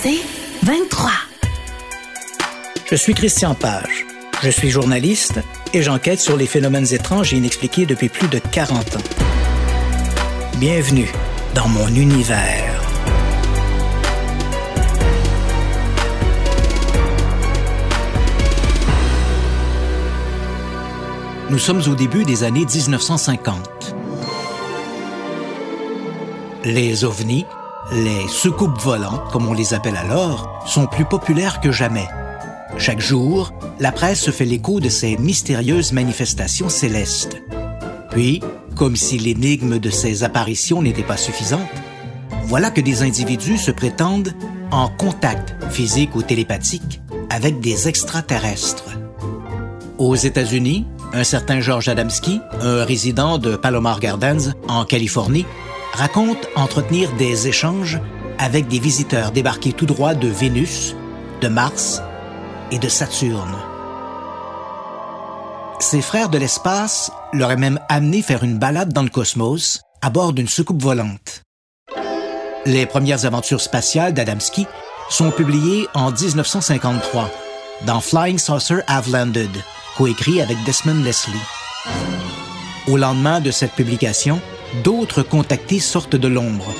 C'est 23. Je suis Christian Page. Je suis journaliste et j'enquête sur les phénomènes étranges et inexpliqués depuis plus de 40 ans. Bienvenue dans mon univers. Nous sommes au début des années 1950. Les ovnis, les soucoupes volantes, comme on les appelle alors, sont plus populaires que jamais. Chaque jour, la presse se fait l'écho de ces mystérieuses manifestations célestes. Puis, comme si l'énigme de ces apparitions n'était pas suffisante, voilà que des individus se prétendent en contact physique ou télépathique avec des extraterrestres. Aux États-Unis, un certain George Adamski, un résident de Palomar Gardens, en Californie, raconte entretenir des échanges avec des visiteurs débarqués tout droit de Vénus, de Mars et de Saturne. Ses frères de l'espace l'auraient même amené faire une balade dans le cosmos à bord d'une soucoupe volante. Les premières aventures spatiales d'Adamski sont publiées en 1953 dans Flying Saucer Have Landed, coécrit avec Desmond Leslie. Au lendemain de cette publication, d'autres contactés sortent de l'ombre,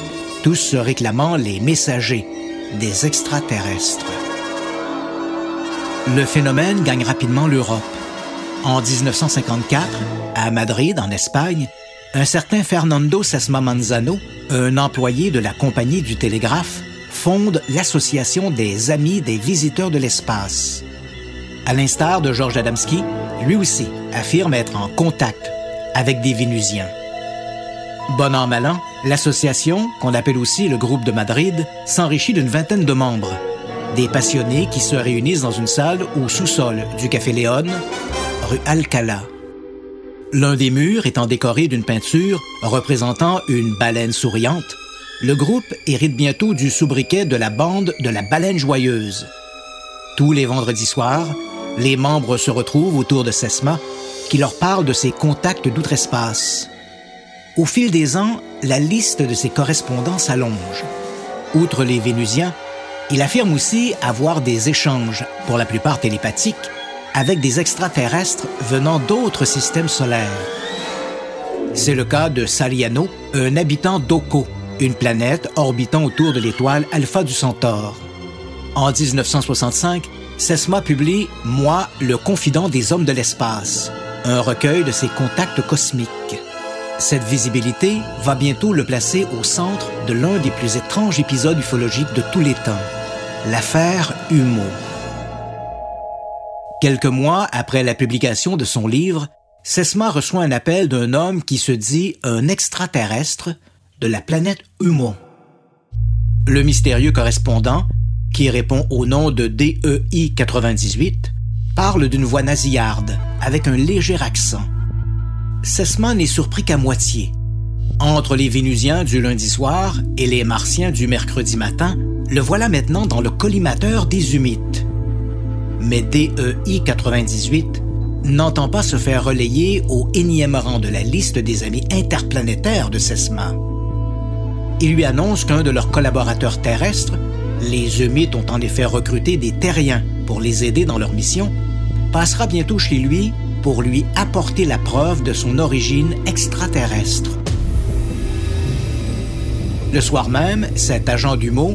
tous se réclamant les messagers des extraterrestres. Le phénomène gagne rapidement l'Europe. En 1954, à Madrid, en Espagne, un certain Fernando Sesma Manzano, un employé de la compagnie du télégraphe, fonde l'Association des Amis des Visiteurs de l'Espace. À l'instar de Georges Adamski, lui aussi affirme être en contact avec des Vénusiens. Bon an, mal an, l'association, qu'on appelle aussi le groupe de Madrid, s'enrichit d'une vingtaine de membres. Des passionnés qui se réunissent dans une salle au sous-sol du Café Léon, rue Alcala. L'un des murs étant décoré d'une peinture représentant une baleine souriante, le groupe hérite bientôt du sobriquet de la bande de la baleine joyeuse. Tous les vendredis soirs, les membres se retrouvent autour de Sesma, qui leur parle de ses contacts d'outre-espace. Au fil des ans, la liste de ses correspondants s'allonge. Outre les Vénusiens, il affirme aussi avoir des échanges, pour la plupart télépathiques, avec des extraterrestres venant d'autres systèmes solaires. C'est le cas de Saliano, un habitant d'Oko, une planète orbitant autour de l'étoile Alpha du Centaure. En 1965, Sesma publie Moi, le confident des hommes de l'espace, un recueil de ses contacts cosmiques. Cette visibilité va bientôt le placer au centre de l'un des plus étranges épisodes ufologiques de tous les temps, l'affaire Humo. Quelques mois après la publication de son livre, Sesma reçoit un appel d'un homme qui se dit un extraterrestre de la planète Humo. Le mystérieux correspondant qui répond au nom de DEI 98, parle d'une voix nasillarde, avec un léger accent. Sesma n'est surpris qu'à moitié. Entre les Vénusiens du lundi soir et les Martiens du mercredi matin, le voilà maintenant dans le collimateur des Humites. Mais DEI 98 n'entend pas se faire relayer au énième rang de la liste des amis interplanétaires de Sesma. Il lui annonce qu'un de leurs collaborateurs terrestres les Eumites ont en effet recruté des terriens pour les aider dans leur mission, passera bientôt chez lui pour lui apporter la preuve de son origine extraterrestre. Le soir même, cet agent du mot,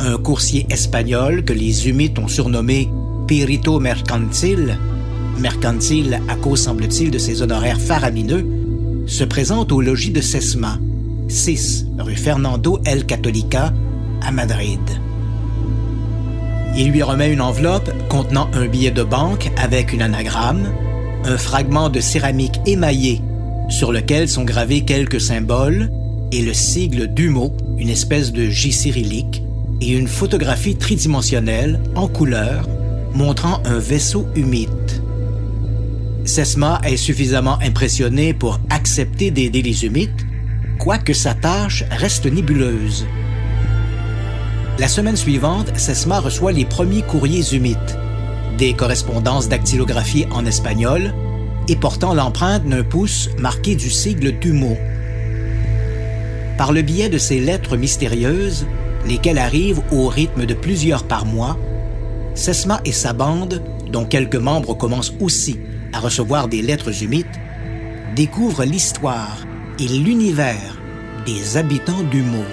un coursier espagnol que les Humites ont surnommé Pirito Mercantil, mercantile à cause, semble-t-il, de ses honoraires faramineux, se présente au logis de Sesma, 6 rue Fernando El Catolica, à Madrid. Il lui remet une enveloppe contenant un billet de banque avec une anagramme, un fragment de céramique émaillé sur lequel sont gravés quelques symboles et le sigle d'UMO, une espèce de J cyrillique, et une photographie tridimensionnelle en couleur montrant un vaisseau humide. Sesma est suffisamment impressionné pour accepter d'aider les humites, quoique sa tâche reste nébuleuse. La semaine suivante, Sesma reçoit les premiers courriers humites, des correspondances dactylographiées en espagnol et portant l'empreinte d'un pouce marqué du sigle du. Par le biais de ces lettres mystérieuses, lesquels arrivent au rythme de plusieurs par mois, Sesma et sa bande, dont quelques membres commencent aussi à recevoir des lettres humides, découvrent l'histoire et l'univers des habitants du mot.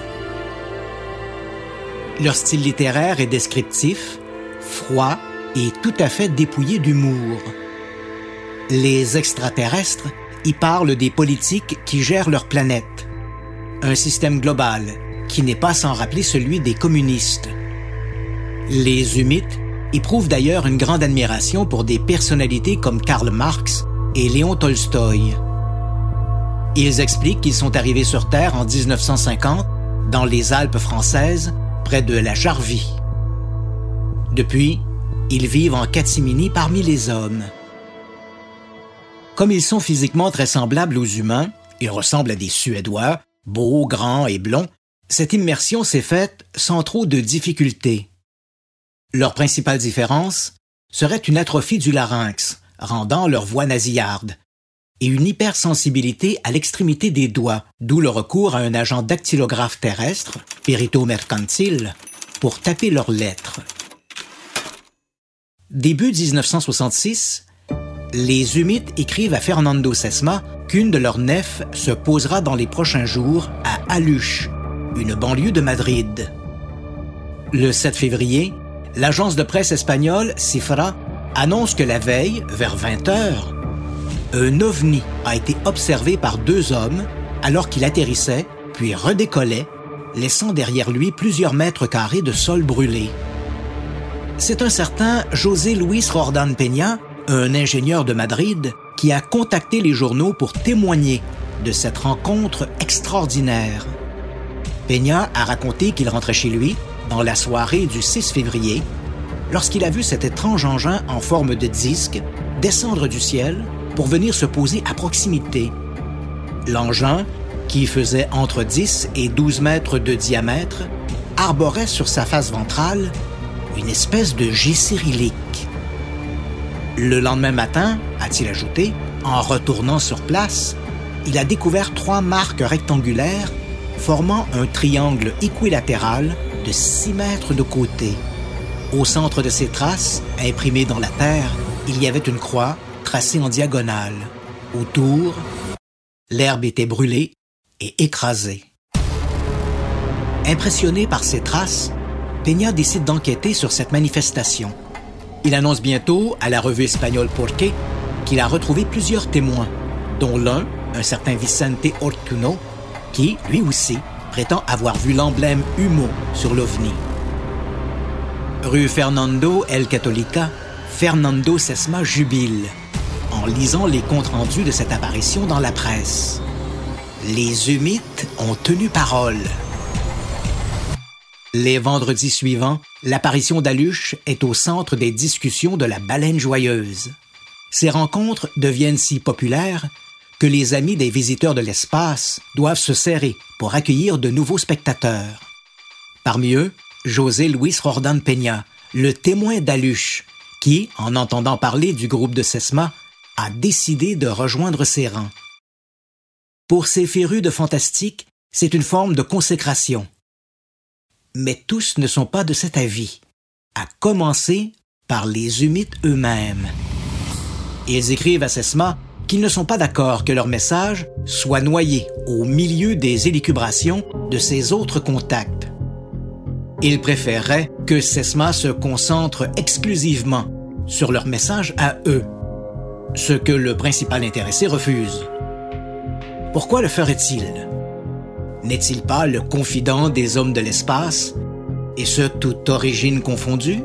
Leur style littéraire est descriptif, froid et tout à fait dépouillé d'humour. Les extraterrestres y parlent des politiques qui gèrent leur planète, un système global qui n'est pas sans rappeler celui des communistes. Les Humites éprouvent d'ailleurs une grande admiration pour des personnalités comme Karl Marx et Léon Tolstoï. Ils expliquent qu'ils sont arrivés sur Terre en 1950 dans les Alpes françaises, près de la Jarvie. Depuis, ils vivent en catimini parmi les hommes. Comme ils sont physiquement très semblables aux humains, ils ressemblent à des Suédois, beaux, grands et blonds, cette immersion s'est faite sans trop de difficultés. Leur principale différence serait une atrophie du larynx, rendant leur voix nasillarde, et une hypersensibilité à l'extrémité des doigts, d'où le recours à un agent dactylographe terrestre, Perito Mercantile, pour taper leurs lettres. Début 1966, les Humites écrivent à Fernando Sesma qu'une de leurs nefs se posera dans les prochains jours à Aluche, une banlieue de Madrid. Le 7 février, l'agence de presse espagnole Cifra annonce que la veille, vers 20 heures, un ovni a été observé par deux hommes alors qu'il atterrissait, puis redécollait, laissant derrière lui plusieurs mètres carrés de sol brûlé. C'est un certain José Luis Rordan Peña, un ingénieur de Madrid, qui a contacté les journaux pour témoigner de cette rencontre extraordinaire. Peña a raconté qu'il rentrait chez lui dans la soirée du 6 février lorsqu'il a vu cet étrange engin en forme de disque descendre du ciel pour venir se poser à proximité. L'engin, qui faisait entre 10 et 12 mètres de diamètre, arborait sur sa face ventrale une espèce de J cyrillique. Le lendemain matin, a-t-il ajouté, en retournant sur place, il a découvert trois marques rectangulaires formant un triangle équilatéral de 6 mètres de côté. Au centre de ces traces, imprimées dans la terre, il y avait une croix tracée en diagonale. Autour, l'herbe était brûlée et écrasée. Impressionné par ces traces, Peña décide d'enquêter sur cette manifestation. Il annonce bientôt à la revue espagnole Porqué qu'il a retrouvé plusieurs témoins, dont l'un, un certain Vicente Ortuno, qui, lui aussi, prétend avoir vu l'emblème Humo sur l'OVNI. Rue Fernando El Catolica, Fernando Sesma jubile en lisant les comptes rendus de cette apparition dans la presse. Les humites ont tenu parole. Les vendredis suivants, l'apparition d'Aluche est au centre des discussions de la baleine joyeuse. Ces rencontres deviennent si populaires que les amis des visiteurs de l'espace doivent se serrer pour accueillir de nouveaux spectateurs. Parmi eux, José Luis Rordan Peña, le témoin d'Aluche, qui, en entendant parler du groupe de Sesma, a décidé de rejoindre ses rangs. Pour ces férus de fantastique, c'est une forme de consécration. Mais tous ne sont pas de cet avis, à commencer par les humites eux-mêmes. Ils écrivent à Sesma qu'ils ne sont pas d'accord que leur message soit noyé au milieu des élucubrations de ses autres contacts. Ils préféreraient que Sesma se concentre exclusivement sur leur message à eux, ce que le principal intéressé refuse. Pourquoi le ferait-il? N'est-il pas le confident des hommes de l'espace, et ce toute origine confondue?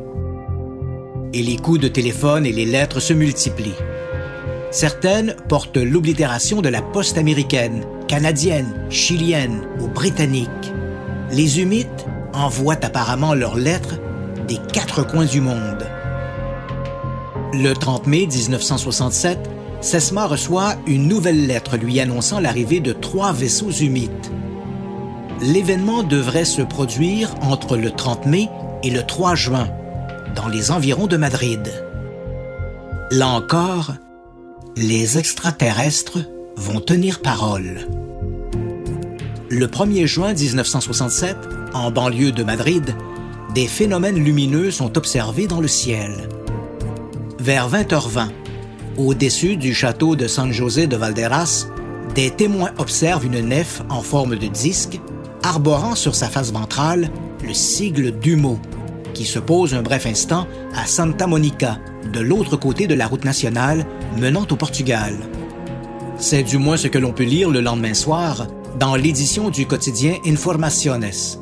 Et les coups de téléphone et les lettres se multiplient. Certaines portent l'oblitération de la poste américaine, canadienne, chilienne ou britannique. Les humites envoient apparemment leurs lettres des quatre coins du monde. Le 30 mai 1967, Sesma reçoit une nouvelle lettre lui annonçant l'arrivée de trois vaisseaux humites. L'événement devrait se produire entre le 30 mai et le 3 juin, dans les environs de Madrid. Là encore, les extraterrestres vont tenir parole. Le 1er juin 1967, en banlieue de Madrid, des phénomènes lumineux sont observés dans le ciel. Vers 20h20, au-dessus du château de San José de Valderas, des témoins observent une nef en forme de disque, arborant sur sa face ventrale le sigle d'Humo, qui se pose un bref instant à Santa Monica, de l'autre côté de la route nationale menant au Portugal. C'est du moins ce que l'on peut lire le lendemain soir dans l'édition du quotidien Informaciones.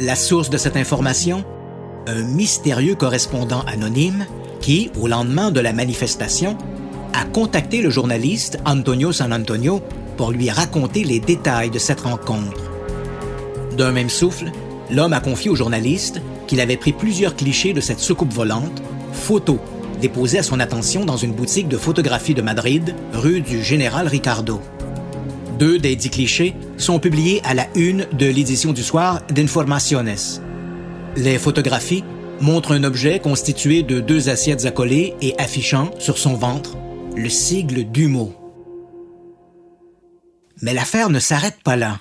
La source de cette information Un mystérieux correspondant anonyme qui, au lendemain de la manifestation, a contacté le journaliste Antonio San Antonio pour lui raconter les détails de cette rencontre. D'un même souffle, l'homme a confié au journaliste qu'il avait pris plusieurs clichés de cette soucoupe volante, photos déposées à son attention dans une boutique de photographie de Madrid, rue du Général Ricardo. Deux des dix clichés sont publiés à la une de l'édition du soir d'Informaciones. Les photographies montrent un objet constitué de deux assiettes accolées et affichant, sur son ventre, le sigle d'Humo. Mais l'affaire ne s'arrête pas là.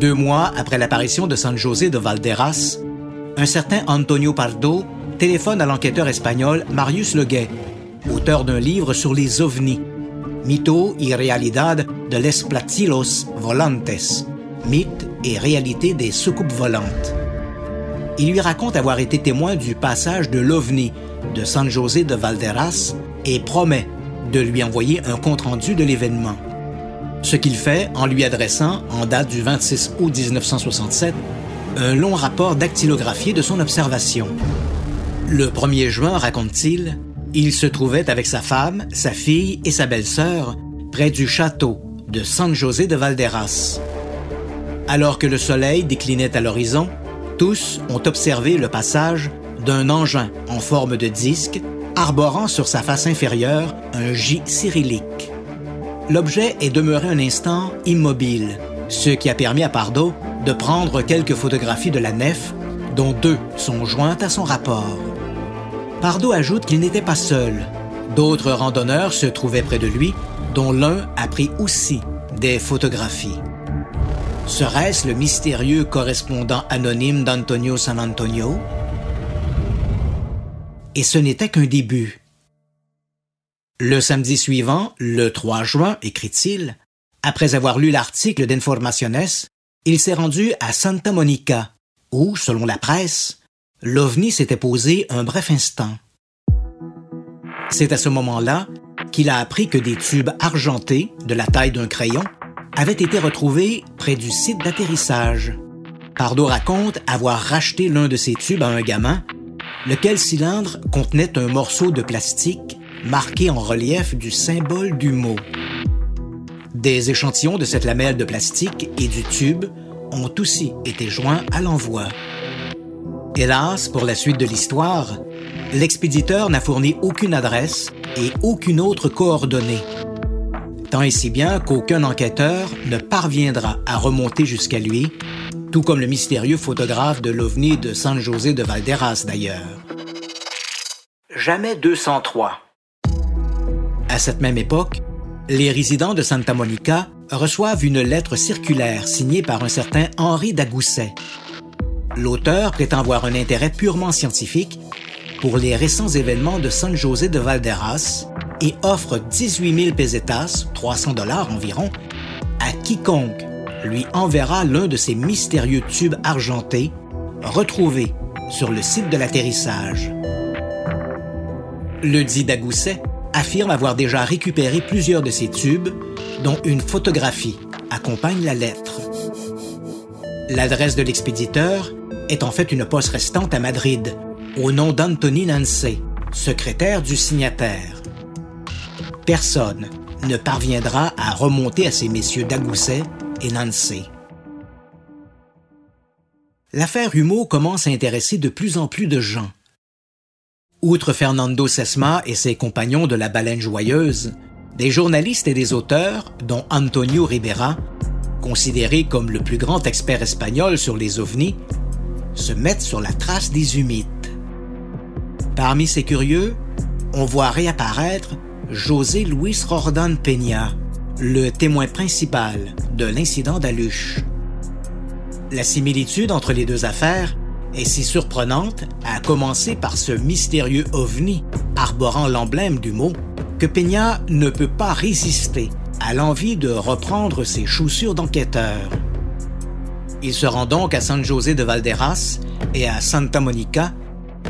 Deux mois après l'apparition de San José de Valderas, un certain Antonio Pardo téléphone à l'enquêteur espagnol Marius Leguet, auteur d'un livre sur les ovnis, Mito y Realidad de les Platillos Volantes, mythe et réalité des soucoupes volantes. Il lui raconte avoir été témoin du passage de l'OVNI de San José de Valderas et promet de lui envoyer un compte-rendu de l'événement. Ce qu'il fait en lui adressant, en date du 26 août 1967, un long rapport dactylographié de son observation. Le 1er juin, raconte-t-il, il se trouvait avec sa femme, sa fille et sa belle-sœur près du château de San José de Valderas. Alors que le soleil déclinait à l'horizon, tous ont observé le passage d'un engin en forme de disque arborant sur sa face inférieure un J cyrillique. L'objet est demeuré un instant immobile, ce qui a permis à Pardo de prendre quelques photographies de la nef, dont deux sont jointes à son rapport. Pardo ajoute qu'il n'était pas seul. D'autres randonneurs se trouvaient près de lui, dont l'un a pris aussi des photographies. Serait-ce le mystérieux correspondant anonyme d'Antonio San Antonio? Et ce n'était qu'un début. Le samedi suivant, le 3 juin, écrit-il, après avoir lu l'article d'Informaciones, il s'est rendu à Santa Monica, où, selon la presse, l'OVNI s'était posé un bref instant. C'est à ce moment-là qu'il a appris que des tubes argentés, de la taille d'un crayon, avaient été retrouvés près du site d'atterrissage. Pardo raconte avoir racheté l'un de ces tubes à un gamin, lequel cylindre contenait un morceau de plastique marqué en relief du symbole du mot. Des échantillons de cette lamelle de plastique et du tube ont aussi été joints à l'envoi. Hélas, pour la suite de l'histoire, l'expéditeur n'a fourni aucune adresse et aucune autre coordonnée. Tant et si bien qu'aucun enquêteur ne parviendra à remonter jusqu'à lui, tout comme le mystérieux photographe de l'OVNI de San José de Valderas d'ailleurs. Jamais 203. À cette même époque, les résidents de Santa Monica reçoivent une lettre circulaire signée par un certain Henri Dagousset, L'auteur prétend avoir un intérêt purement scientifique pour les récents événements de San José de Valderas et offre 18 000 pesetas, 300 dollars environ, à quiconque lui enverra l'un de ces mystérieux tubes argentés retrouvés sur le site de l'atterrissage. Le dit Dagousset affirme avoir déjà récupéré plusieurs de ces tubes, dont une photographie accompagne la lettre. L'adresse de l'expéditeur est en fait une poste restante à Madrid, au nom d'Anthony Nancey, secrétaire du signataire. Personne ne parviendra à remonter à ces messieurs Dagousset et Nancey. L'affaire Humo commence à intéresser de plus en plus de gens. Outre Fernando Sesma et ses compagnons de la baleine joyeuse, des journalistes et des auteurs, dont Antonio Ribera, considéré comme le plus grand expert espagnol sur les ovnis, se mettent sur la trace des humides. Parmi ces curieux, on voit réapparaître José Luis Rordan Peña, le témoin principal de l'incident d'Aluche. La similitude entre les deux affaires est si surprenante, à commencer par ce mystérieux ovni arborant l'emblème du mot, que Peña ne peut pas résister à l'envie de reprendre ses chaussures d'enquêteur. Il se rend donc à San José de Valderas et à Santa Monica,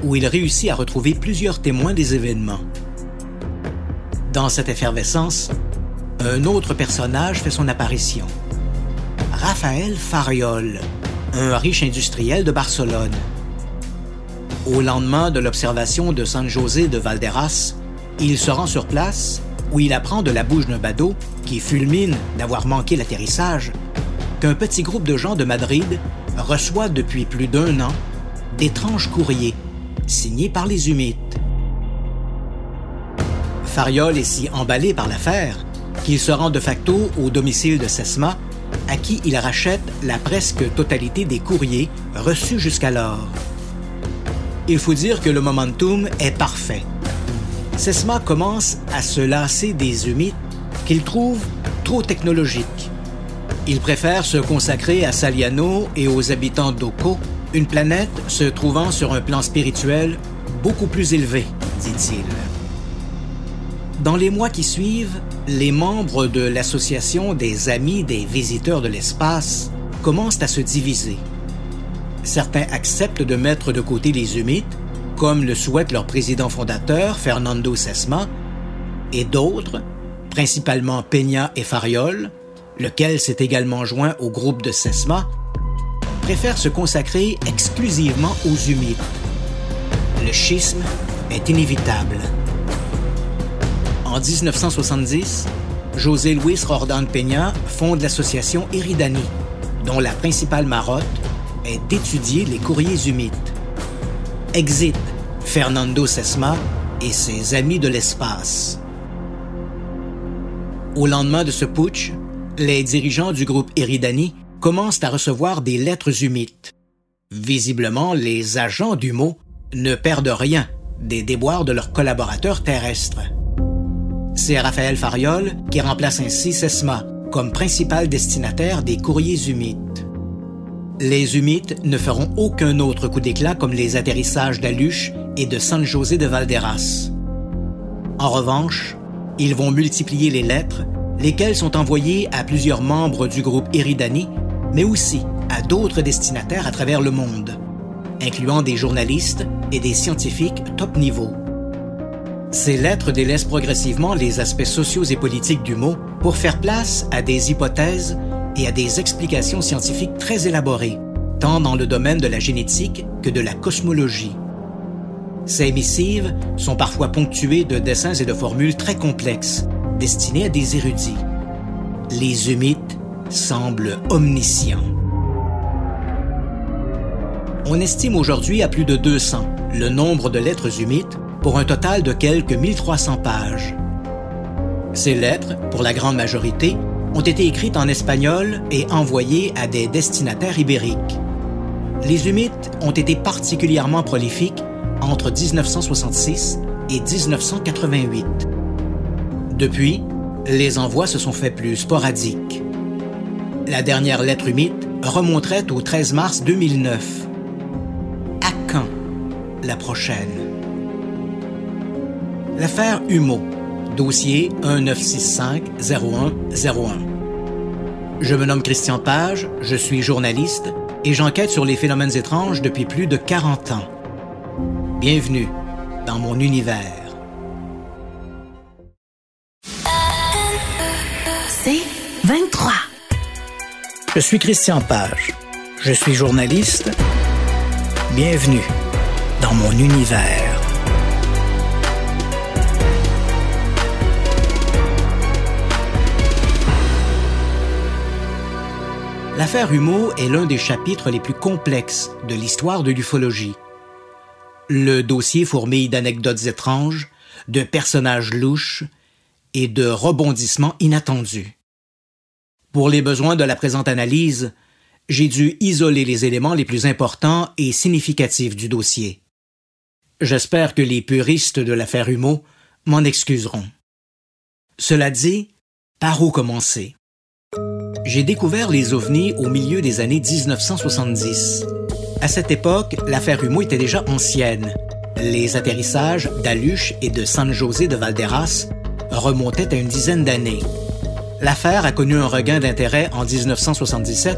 où il réussit à retrouver plusieurs témoins des événements. Dans cette effervescence, un autre personnage fait son apparition. Raphaël Fariol, un riche industriel de Barcelone. Au lendemain de l'observation de San José de Valderas, il se rend sur place où il apprend de la bouche d'un badaud, qui fulmine d'avoir manqué l'atterrissage, qu'un petit groupe de gens de Madrid reçoit depuis plus d'un an d'étranges courriers signés par les humites. Fariol est si emballé par l'affaire qu'il se rend de facto au domicile de Sesma, à qui il rachète la presque totalité des courriers reçus jusqu'alors. Il faut dire que le momentum est parfait. Sesma commence à se lasser des humides qu'il trouve trop technologiques. Il préfère se consacrer à Saliano et aux habitants d'Oko, une planète se trouvant sur un plan spirituel beaucoup plus élevé, dit-il. Dans les mois qui suivent, les membres de l'Association des Amis des Visiteurs de l'Espace commencent à se diviser. Certains acceptent de mettre de côté les humides, comme le souhaite leur président fondateur, Fernando Sesma, et d'autres, principalement Peña et Fariol, lequel s'est également joint au groupe de Sesma, préfèrent se consacrer exclusivement aux humides. Le schisme est inévitable. En 1970, José Luis Rordan Peña fonde l'association Eridani, dont la principale marotte est d'étudier les courriers humides. Exit Fernando Sesma et ses amis de l'espace. Au lendemain de ce putsch, les dirigeants du groupe Eridani commencent à recevoir des lettres humides. Visiblement, les agents du mot ne perdent rien des déboires de leurs collaborateurs terrestres. C'est Raphaël Fariol qui remplace ainsi Sesma comme principal destinataire des courriers humides. Les humides ne feront aucun autre coup d'éclat comme les atterrissages d'Aluche et de San José de Valderas. En revanche, ils vont multiplier les lettres, lesquelles sont envoyées à plusieurs membres du groupe Eridani, mais aussi à d'autres destinataires à travers le monde, incluant des journalistes et des scientifiques top niveau. Ces lettres délaissent progressivement les aspects sociaux et politiques du mot pour faire place à des hypothèses et à des explications scientifiques très élaborées, tant dans le domaine de la génétique que de la cosmologie. Ces missives sont parfois ponctuées de dessins et de formules très complexes, destinés à des érudits. Les humites semblent omniscients. On estime aujourd'hui à plus de 200 le nombre de lettres humites pour un total de quelques 1300 pages. Ces lettres, pour la grande majorité, ont été écrites en espagnol et envoyées à des destinataires ibériques. Les humites ont été particulièrement prolifiques entre 1966 et 1988. Depuis, les envois se sont faits plus sporadiques. La dernière lettre humide remonterait au 13 mars 2009. À quand la prochaine? L'affaire Humeau, dossier 1965-0101. Je me nomme Christian Page, je suis journaliste et j'enquête sur les phénomènes étranges depuis plus de 40 ans. Bienvenue dans mon univers. C'est 23. Je suis Christian Page. Je suis journaliste. Bienvenue dans mon univers. L'affaire Humeau est l'un des chapitres les plus complexes de l'histoire de l'ufologie. Le dossier fourmille d'anecdotes étranges, de personnages louches et de rebondissements inattendus. Pour les besoins de la présente analyse, j'ai dû isoler les éléments les plus importants et significatifs du dossier. J'espère que les puristes de l'affaire Humeau m'en excuseront. Cela dit, par où commencer? J'ai découvert les ovnis au milieu des années 1970. À cette époque, l'affaire Humo était déjà ancienne. Les atterrissages d'Aluche et de San José de Valderas remontaient à une dizaine d'années. L'affaire a connu un regain d'intérêt en 1977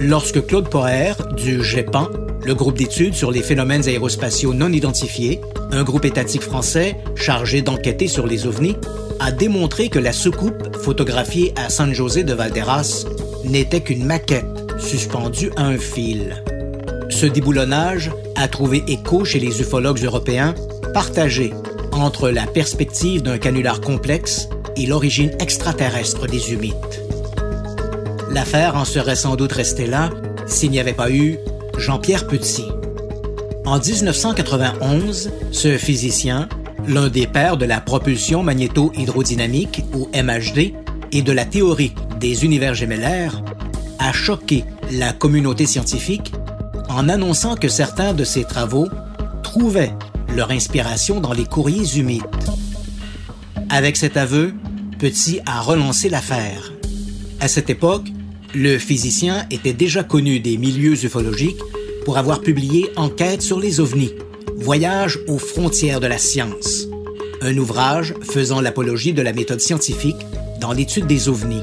lorsque Claude Poher du GEPAN, le groupe d'études sur les phénomènes aérospatiaux non identifiés, un groupe étatique français chargé d'enquêter sur les ovnis, a démontré que la soucoupe photographiée à San José de Valderas n'était qu'une maquette suspendue à un fil. Ce déboulonnage a trouvé écho chez les ufologues européens, partagés entre la perspective d'un canular complexe et l'origine extraterrestre des humites. L'affaire en serait sans doute restée là s'il n'y avait pas eu Jean-Pierre Petit. En 1991, ce physicien, l'un des pères de la propulsion magnéto-hydrodynamique ou MHD et de la théorie des univers gémellaires, a choqué la communauté scientifique en annonçant que certains de ses travaux trouvaient leur inspiration dans les courriers humides. Avec cet aveu, Petit a relancé l'affaire. À cette époque, le physicien était déjà connu des milieux ufologiques pour avoir publié Enquête sur les ovnis, Voyage aux frontières de la science, un ouvrage faisant l'apologie de la méthode scientifique dans l'étude des ovnis.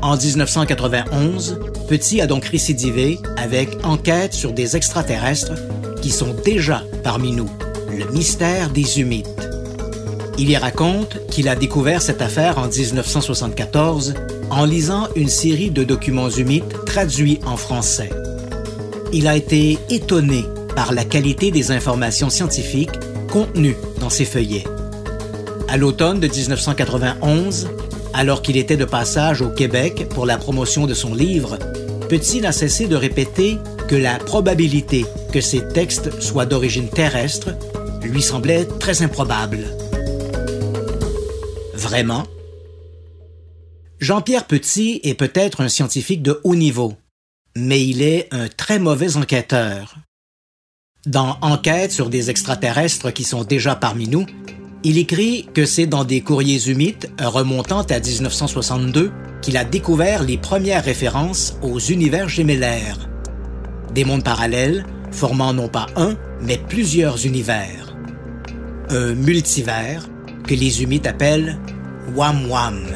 En 1991, Petit a donc récidivé avec Enquête sur des extraterrestres qui sont déjà parmi nous, le mystère des humides. Il y raconte qu'il a découvert cette affaire en 1974 en lisant une série de documents humides traduits en français. Il a été étonné par la qualité des informations scientifiques contenues dans ces feuillets. À l'automne de 1991, alors qu'il était de passage au Québec pour la promotion de son livre, Petit n'a cessé de répéter que la probabilité que ces textes soient d'origine terrestre lui semblait très improbable. Vraiment? Jean-Pierre Petit est peut-être un scientifique de haut niveau, mais il est un très mauvais enquêteur. Dans Enquête sur des extraterrestres qui sont déjà parmi nous, il écrit que c'est dans des courriers humides remontant à 1962 qu'il a découvert les premières références aux univers gémellaires. Des mondes parallèles formant non pas un, mais plusieurs univers. Un multivers que les humides appellent Wam Wam.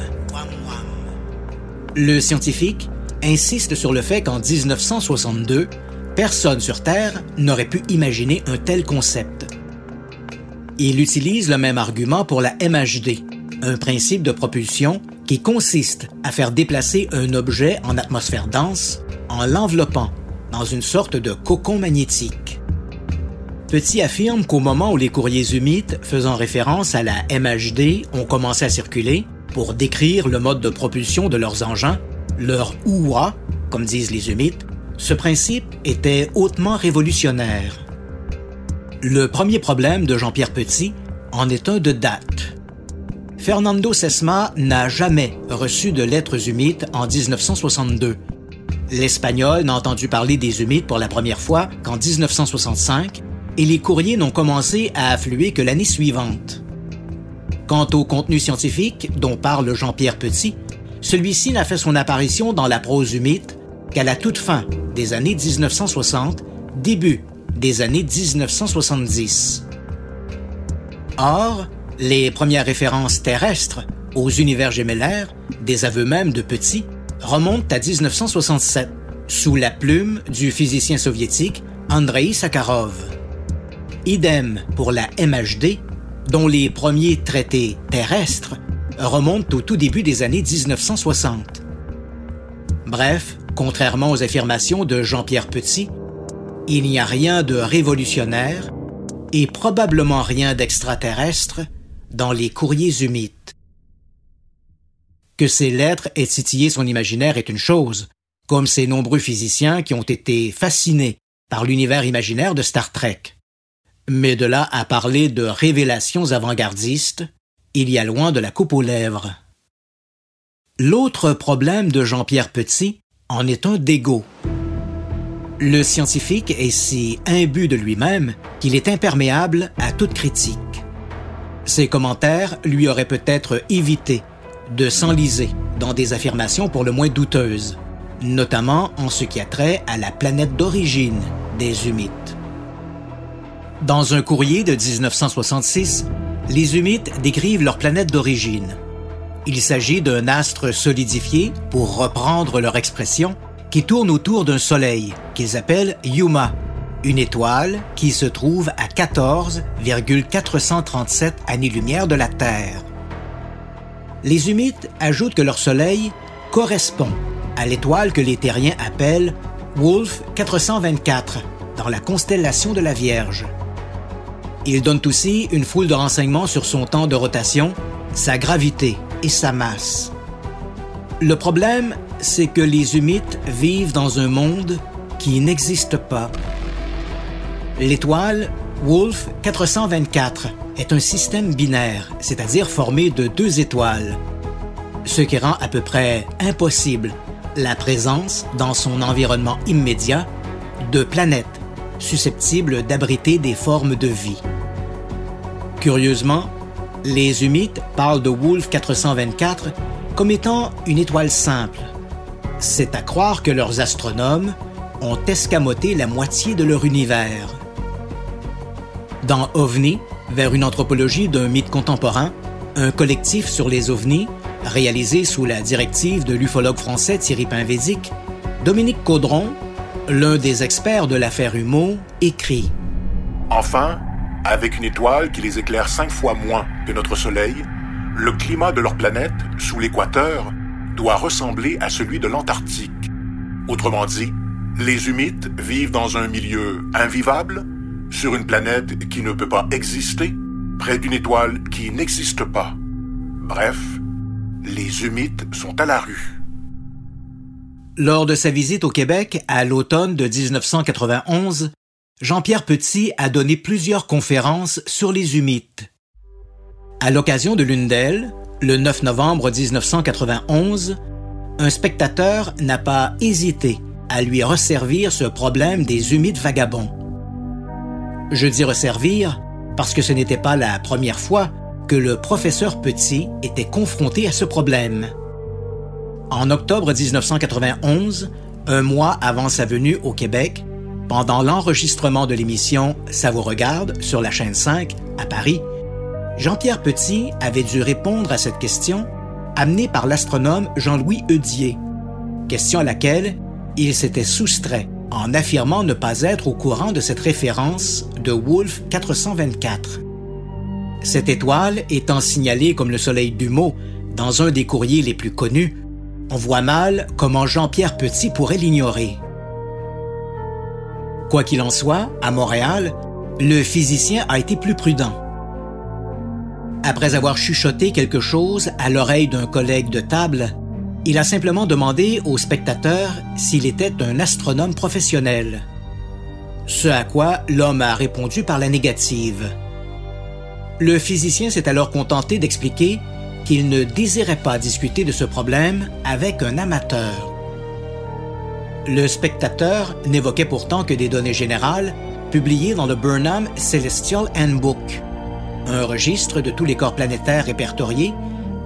Le scientifique insiste sur le fait qu'en 1962, personne sur Terre n'aurait pu imaginer un tel concept. Il utilise le même argument pour la MHD, un principe de propulsion qui consiste à faire déplacer un objet en atmosphère dense en l'enveloppant dans une sorte de cocon magnétique. Petit affirme qu'au moment où les courriers humides faisant référence à la MHD ont commencé à circuler, pour décrire le mode de propulsion de leurs engins, leur OUA, comme disent les humides, ce principe était hautement révolutionnaire. Le premier problème de Jean-Pierre Petit en est un de date. Fernando Sesma n'a jamais reçu de lettres humides en 1962. L'Espagnol n'a entendu parler des humides pour la première fois qu'en 1965 et les courriers n'ont commencé à affluer que l'année suivante. Quant au contenu scientifique dont parle Jean-Pierre Petit, celui-ci n'a fait son apparition dans la prose humide qu'à la toute fin des années 1960, début des années 1970. Or, les premières références terrestres aux univers gémellaires, des aveux même de Petit, remontent à 1967, sous la plume du physicien soviétique Andrei Sakharov. Idem pour la MHD, dont les premiers traités terrestres remontent au tout début des années 1960. Bref, contrairement aux affirmations de Jean-Pierre Petit, il n'y a rien de révolutionnaire et probablement rien d'extraterrestre dans les courriers humides. Que ces lettres aient titillé son imaginaire est une chose, comme ces nombreux physiciens qui ont été fascinés par l'univers imaginaire de Star Trek. Mais de là à parler de révélations avant-gardistes, il y a loin de la coupe aux lèvres. L'autre problème de Jean-Pierre Petit en est un d'ego. Le scientifique est si imbu de lui-même qu'il est imperméable à toute critique. Ses commentaires lui auraient peut-être évité de s'enliser dans des affirmations pour le moins douteuses, notamment en ce qui a trait à la planète d'origine des Humites. Dans un courrier de 1966, les Humites décrivent leur planète d'origine. Il s'agit d'un astre solidifié, pour reprendre leur expression, qui tourne autour d'un soleil qu'ils appellent Yuma, une étoile qui se trouve à 14,437 années-lumière de la Terre. Les Humites ajoutent que leur soleil correspond à l'étoile que les terriens appellent Wolf 424 dans la constellation de la Vierge. Ils donnent aussi une foule de renseignements sur son temps de rotation, sa gravité et sa masse. Le problème, c'est que les Humites vivent dans un monde qui n'existe pas. L'étoile Wolf 424 est un système binaire, c'est-à-dire formé de deux étoiles, ce qui rend à peu près impossible la présence dans son environnement immédiat de planètes susceptibles d'abriter des formes de vie. Curieusement, les Humites parlent de Wolf 424 comme étant une étoile simple. C'est à croire que leurs astronomes ont escamoté la moitié de leur univers. Dans OVNI, vers une anthropologie d'un mythe contemporain, un collectif sur les ovnis, réalisé sous la directive de l'ufologue français Thierry Pinvédic, Dominique Caudron, l'un des experts de l'affaire Humeau, écrit Enfin, avec une étoile qui les éclaire cinq fois moins que notre Soleil, le climat de leur planète, sous l'équateur, doit ressembler à celui de l'Antarctique. Autrement dit, les humites vivent dans un milieu invivable, sur une planète qui ne peut pas exister, près d'une étoile qui n'existe pas. Bref, les humites sont à la rue. Lors de sa visite au Québec à l'automne de 1991, Jean-Pierre Petit a donné plusieurs conférences sur les humites. À l'occasion de l'une d'elles, le 9 novembre 1991, un spectateur n'a pas hésité à lui resservir ce problème des humides vagabonds. Je dis resservir parce que ce n'était pas la première fois que le professeur Petit était confronté à ce problème. En octobre 1991, un mois avant sa venue au Québec, pendant l'enregistrement de l'émission Ça vous regarde sur la chaîne 5 à Paris, Jean-Pierre Petit avait dû répondre à cette question amenée par l'astronome Jean-Louis Eudier, question à laquelle il s'était soustrait en affirmant ne pas être au courant de cette référence de Wolf 424. Cette étoile étant signalée comme le soleil du mot dans un des courriers les plus connus, on voit mal comment Jean-Pierre Petit pourrait l'ignorer. Quoi qu'il en soit, à Montréal, le physicien a été plus prudent. Après avoir chuchoté quelque chose à l'oreille d'un collègue de table, il a simplement demandé au spectateur s'il était un astronome professionnel. Ce à quoi l'homme a répondu par la négative. Le physicien s'est alors contenté d'expliquer qu'il ne désirait pas discuter de ce problème avec un amateur. Le spectateur n'évoquait pourtant que des données générales publiées dans le Burnham Celestial Handbook, un registre de tous les corps planétaires répertoriés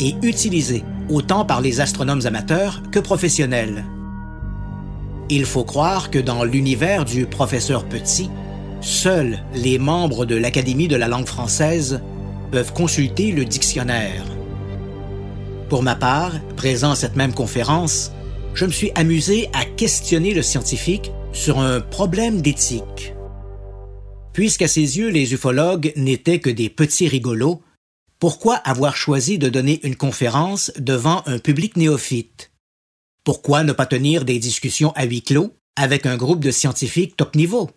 et utilisés autant par les astronomes amateurs que professionnels. Il faut croire que dans l'univers du professeur Petit, seuls les membres de l'Académie de la langue française peuvent consulter le dictionnaire. Pour ma part, présent à cette même conférence, je me suis amusé à questionner le scientifique sur un problème d'éthique. Puisqu'à ses yeux les ufologues n'étaient que des petits rigolos, pourquoi avoir choisi de donner une conférence devant un public néophyte? Pourquoi ne pas tenir des discussions à huis clos avec un groupe de scientifiques top niveau?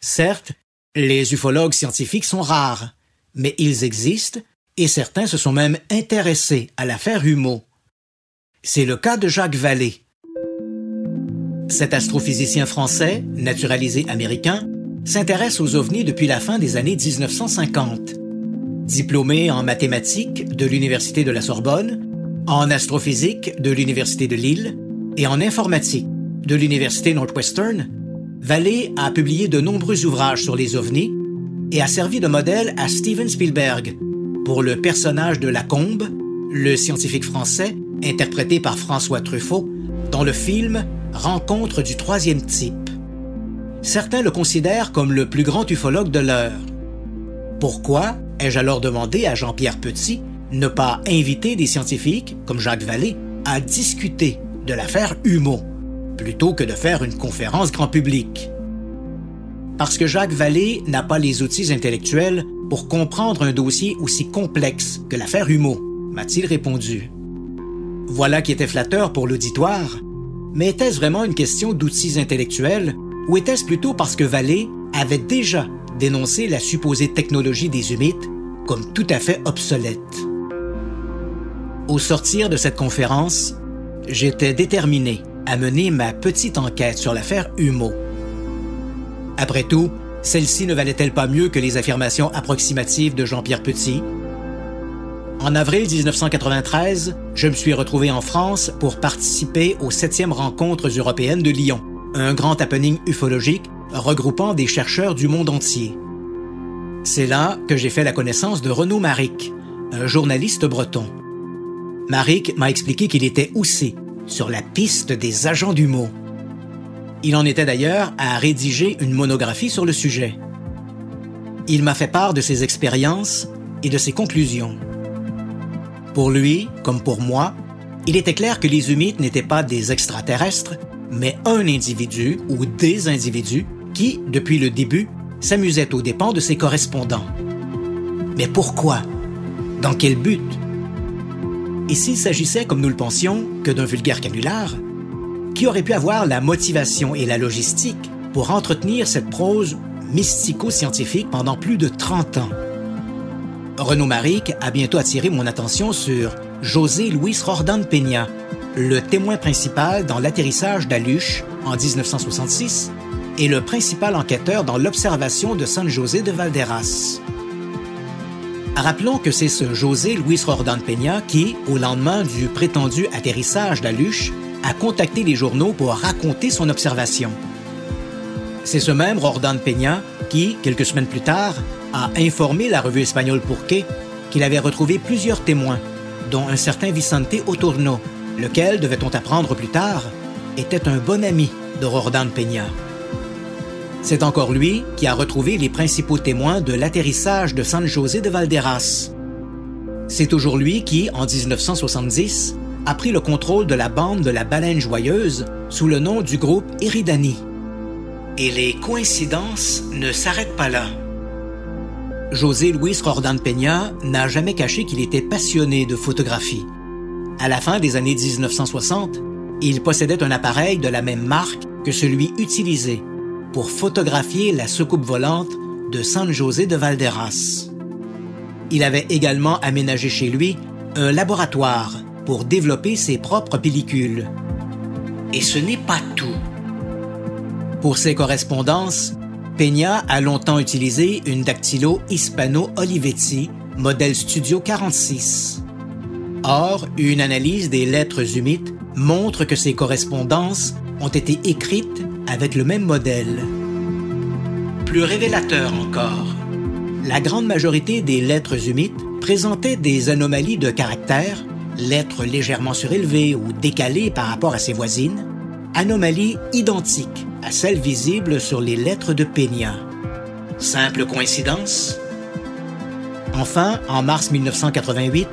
Certes, les ufologues scientifiques sont rares, mais ils existent et certains se sont même intéressés à l'affaire Humeau. C'est le cas de Jacques Vallée. Cet astrophysicien français, naturalisé américain, s'intéresse aux ovnis depuis la fin des années 1950. Diplômé en mathématiques de l'Université de la Sorbonne, en astrophysique de l'Université de Lille et en informatique de l'Université Northwestern, Vallée a publié de nombreux ouvrages sur les ovnis et a servi de modèle à Steven Spielberg pour le personnage de Lacombe le scientifique français, interprété par François Truffaut, dans le film Rencontre du troisième type. Certains le considèrent comme le plus grand ufologue de l'heure. Pourquoi, ai-je alors demandé à Jean-Pierre Petit, ne pas inviter des scientifiques, comme Jacques Vallée, à discuter de l'affaire Humeau, plutôt que de faire une conférence grand public? Parce que Jacques Vallée n'a pas les outils intellectuels pour comprendre un dossier aussi complexe que l'affaire Humeau, m'a-t-il répondu. Voilà qui était flatteur pour l'auditoire, mais était-ce vraiment une question d'outils intellectuels ou était-ce plutôt parce que Vallée avait déjà dénoncé la supposée technologie des humites comme tout à fait obsolète? Au sortir de cette conférence, j'étais déterminé à mener ma petite enquête sur l'affaire Humeau. Après tout, celle-ci ne valait-elle pas mieux que les affirmations approximatives de Jean-Pierre Petit? En avril 1993, je me suis retrouvé en France pour participer aux septièmes rencontres européennes de Lyon, un grand happening ufologique regroupant des chercheurs du monde entier. C'est là que j'ai fait la connaissance de Renaud Maric, un journaliste breton. Maric m'a expliqué qu'il était aussi sur la piste des agents du mot. Il en était d'ailleurs à rédiger une monographie sur le sujet. Il m'a fait part de ses expériences et de ses conclusions. Pour lui, comme pour moi, il était clair que les humites n'étaient pas des extraterrestres, mais un individu ou des individus qui, depuis le début, s'amusaient aux dépens de ses correspondants. Mais pourquoi? Dans quel but? Et s'il s'agissait, comme nous le pensions, que d'un vulgaire canular, qui aurait pu avoir la motivation et la logistique pour entretenir cette prose mystico-scientifique pendant plus de 30 ans? Renaud Maric a bientôt attiré mon attention sur José Luis Rordan Peña, le témoin principal dans l'atterrissage d'Aluche en 1966 et le principal enquêteur dans l'observation de San José de Valderas. Rappelons que c'est ce José Luis Rordan Peña qui, au lendemain du prétendu atterrissage d'Aluche, a contacté les journaux pour raconter son observation. C'est ce même Rordan Peña qui, quelques semaines plus tard, a informé la revue espagnole Pourqué qu'il avait retrouvé plusieurs témoins, dont un certain Vicente Otorno, lequel, devait-on apprendre plus tard, était un bon ami de Rordan Peña. C'est encore lui qui a retrouvé les principaux témoins de l'atterrissage de San José de Valderas. C'est toujours lui qui, en 1970, a pris le contrôle de la bande de la baleine joyeuse sous le nom du groupe Eridani. Et les coïncidences ne s'arrêtent pas là. José Luis Rordan Peña n'a jamais caché qu'il était passionné de photographie. À la fin des années 1960, il possédait un appareil de la même marque que celui utilisé pour photographier la soucoupe volante de San José de Valderas. Il avait également aménagé chez lui un laboratoire pour développer ses propres pellicules. Et ce n'est pas tout. Pour ses correspondances, Peña a longtemps utilisé une dactylo Hispano-Olivetti, modèle Studio 46. Or, une analyse des lettres humides montre que ces correspondances ont été écrites avec le même modèle. Plus révélateur encore, la grande majorité des lettres humides présentaient des anomalies de caractère, lettres légèrement surélevées ou décalées par rapport à ses voisines, anomalies identiques à celles visibles sur les lettres de Peña. Simple coïncidence? Enfin, en mars 1988,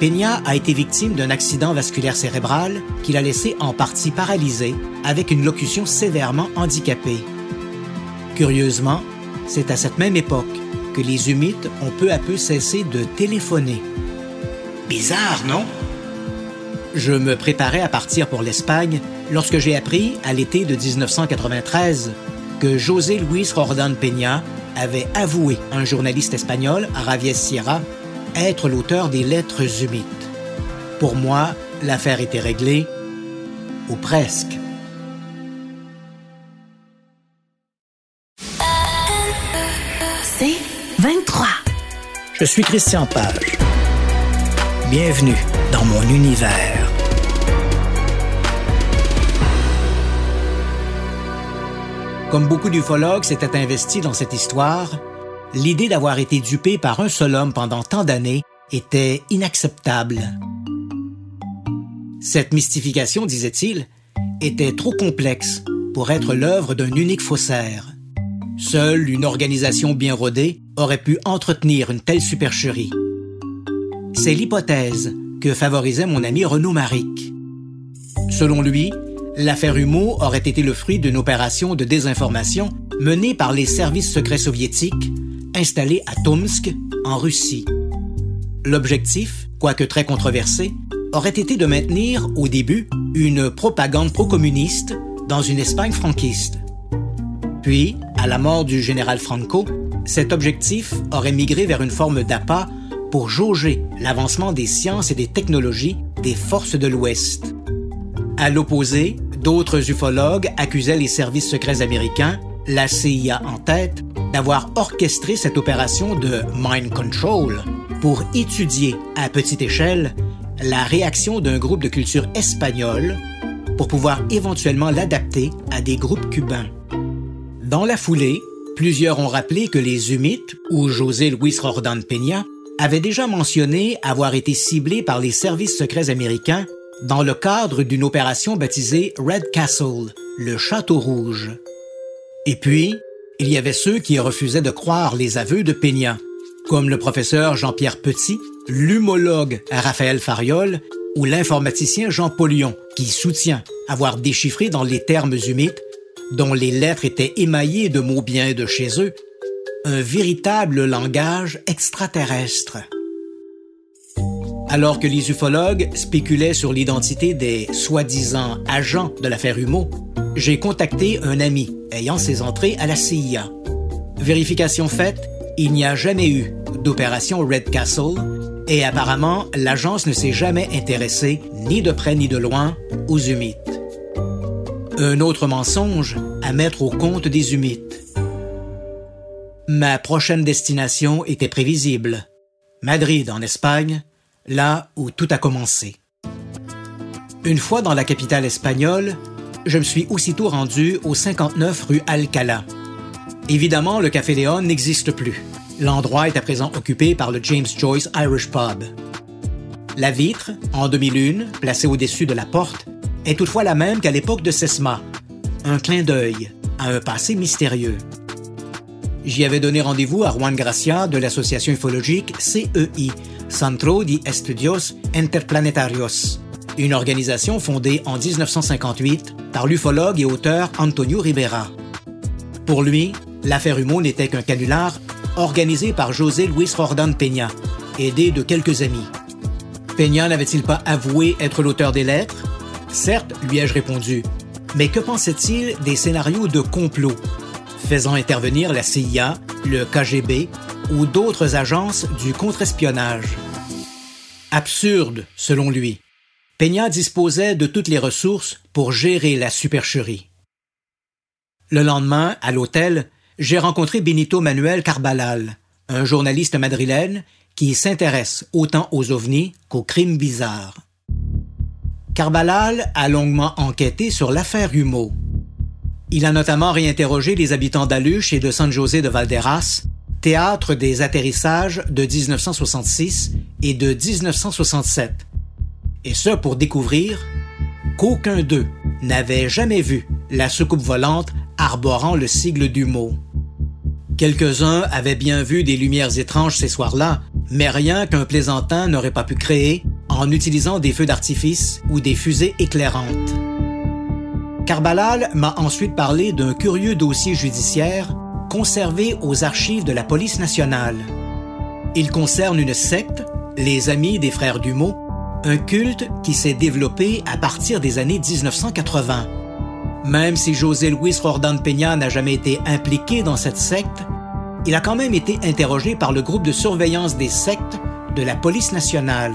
Peña a été victime d'un accident vasculaire cérébral qui l'a laissé en partie paralysé, avec une locution sévèrement handicapée. Curieusement, c'est à cette même époque que les humites ont peu à peu cessé de téléphoner. Bizarre, non? Je me préparais à partir pour l'Espagne lorsque j'ai appris, à l'été de 1993, que José Luis Rordan Peña avait avoué à un journaliste espagnol, Javier Sierra, être l'auteur des lettres humides. Pour moi, l'affaire était réglée, ou presque. C'est 23. Je suis Christian Page. Bienvenue dans mon univers. Comme beaucoup d'ufologues s'étaient investis dans cette histoire, l'idée d'avoir été dupé par un seul homme pendant tant d'années était inacceptable. Cette mystification, disait-il, était trop complexe pour être l'œuvre d'un unique faussaire. Seule une organisation bien rodée aurait pu entretenir une telle supercherie. C'est l'hypothèse que favorisait mon ami Renaud Maric. Selon lui, l'affaire Humo aurait été le fruit d'une opération de désinformation menée par les services secrets soviétiques installés à Tomsk, en Russie. L'objectif, quoique très controversé, aurait été de maintenir, au début, une propagande pro-communiste dans une Espagne franquiste. Puis, à la mort du général Franco, cet objectif aurait migré vers une forme d'appât pour jauger l'avancement des sciences et des technologies des forces de l'Ouest. À l'opposé, d'autres ufologues accusaient les services secrets américains, la CIA en tête, d'avoir orchestré cette opération de mind control pour étudier à petite échelle la réaction d'un groupe de culture espagnole pour pouvoir éventuellement l'adapter à des groupes cubains. Dans la foulée, plusieurs ont rappelé que les Humites, ou José Luis Rordan Peña, avaient déjà mentionné avoir été ciblés par les services secrets américains dans le cadre d'une opération baptisée Red Castle, le Château Rouge. Et puis, il y avait ceux qui refusaient de croire les aveux de Peña, comme le professeur Jean-Pierre Petit, l'humologue Raphaël Fariol ou l'informaticien Jean Paulion, qui soutient avoir déchiffré dans les termes humides, dont les lettres étaient émaillées de mots bien de chez eux, un véritable langage extraterrestre. Alors que les ufologues spéculaient sur l'identité des soi-disant agents de l'affaire Humo, j'ai contacté un ami ayant ses entrées à la CIA. Vérification faite, il n'y a jamais eu d'opération Red Castle et apparemment l'agence ne s'est jamais intéressée ni de près ni de loin aux humites. Un autre mensonge à mettre au compte des humites. Ma prochaine destination était prévisible. Madrid en Espagne, là où tout a commencé. Une fois dans la capitale espagnole, je me suis aussitôt rendu au 59 rue Alcala. Évidemment, le Café Léon n'existe plus. L'endroit est à présent occupé par le James Joyce Irish Pub. La vitre, en demi-lune, placée au-dessus de la porte, est toutefois la même qu'à l'époque de Sesma. Un clin d'œil à un passé mystérieux. J'y avais donné rendez-vous à Juan Gracia de l'association ufologique CEI, Centro de Estudios Interplanetarios, une organisation fondée en 1958 par l'ufologue et auteur Antonio Ribera. Pour lui, l'affaire Humo n'était qu'un canular organisé par José Luis Jordan Peña, aidé de quelques amis. Peña n'avait-il pas avoué être l'auteur des lettres? Certes, lui ai-je répondu, mais que pensait-il des scénarios de complot, faisant intervenir la CIA, le KGB ou d'autres agences du contre-espionnage Absurde, selon lui. Peña disposait de toutes les ressources pour gérer la supercherie. Le lendemain, à l'hôtel, j'ai rencontré Benito Manuel Carbalal, un journaliste madrilène qui s'intéresse autant aux ovnis qu'aux crimes bizarres. Carbalal a longuement enquêté sur l'affaire Humo. Il a notamment réinterrogé les habitants d'Aluche et de San José de Valderas, théâtre des atterrissages de 1966 et de 1967. Et ce pour découvrir qu'aucun d'eux n'avait jamais vu la soucoupe volante arborant le sigle du mot. Quelques-uns avaient bien vu des lumières étranges ces soirs-là, mais rien qu'un plaisantin n'aurait pas pu créer en utilisant des feux d'artifice ou des fusées éclairantes. Carbalal m'a ensuite parlé d'un curieux dossier judiciaire conservé aux archives de la police nationale. Il concerne une secte, les Amis des Frères Dumont, un culte qui s'est développé à partir des années 1980. Même si José Luis Jordan Peña n'a jamais été impliqué dans cette secte, il a quand même été interrogé par le groupe de surveillance des sectes de la police nationale.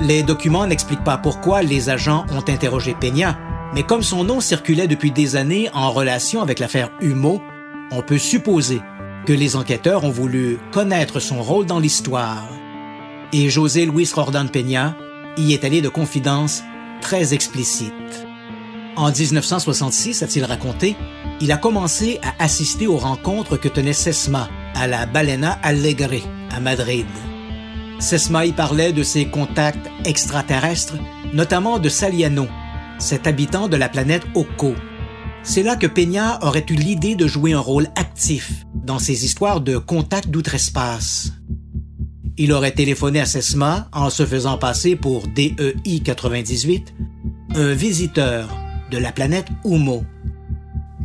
Les documents n'expliquent pas pourquoi les agents ont interrogé Peña, mais comme son nom circulait depuis des années en relation avec l'affaire Humo, on peut supposer que les enquêteurs ont voulu connaître son rôle dans l'histoire. Et José Luis Jordan Peña y est allé de confidences très explicites. En 1966, a-t-il raconté, il a commencé à assister aux rencontres que tenait Sesma à la Balena Alegre à Madrid. Sesma y parlait de ses contacts extraterrestres, notamment de Saliano, cet habitant de la planète Oko. C'est là que Peña aurait eu l'idée de jouer un rôle actif dans ces histoires de contact d'outre-espace. Il aurait téléphoné à Sesma en se faisant passer pour DEI 98, un visiteur de la planète Humo.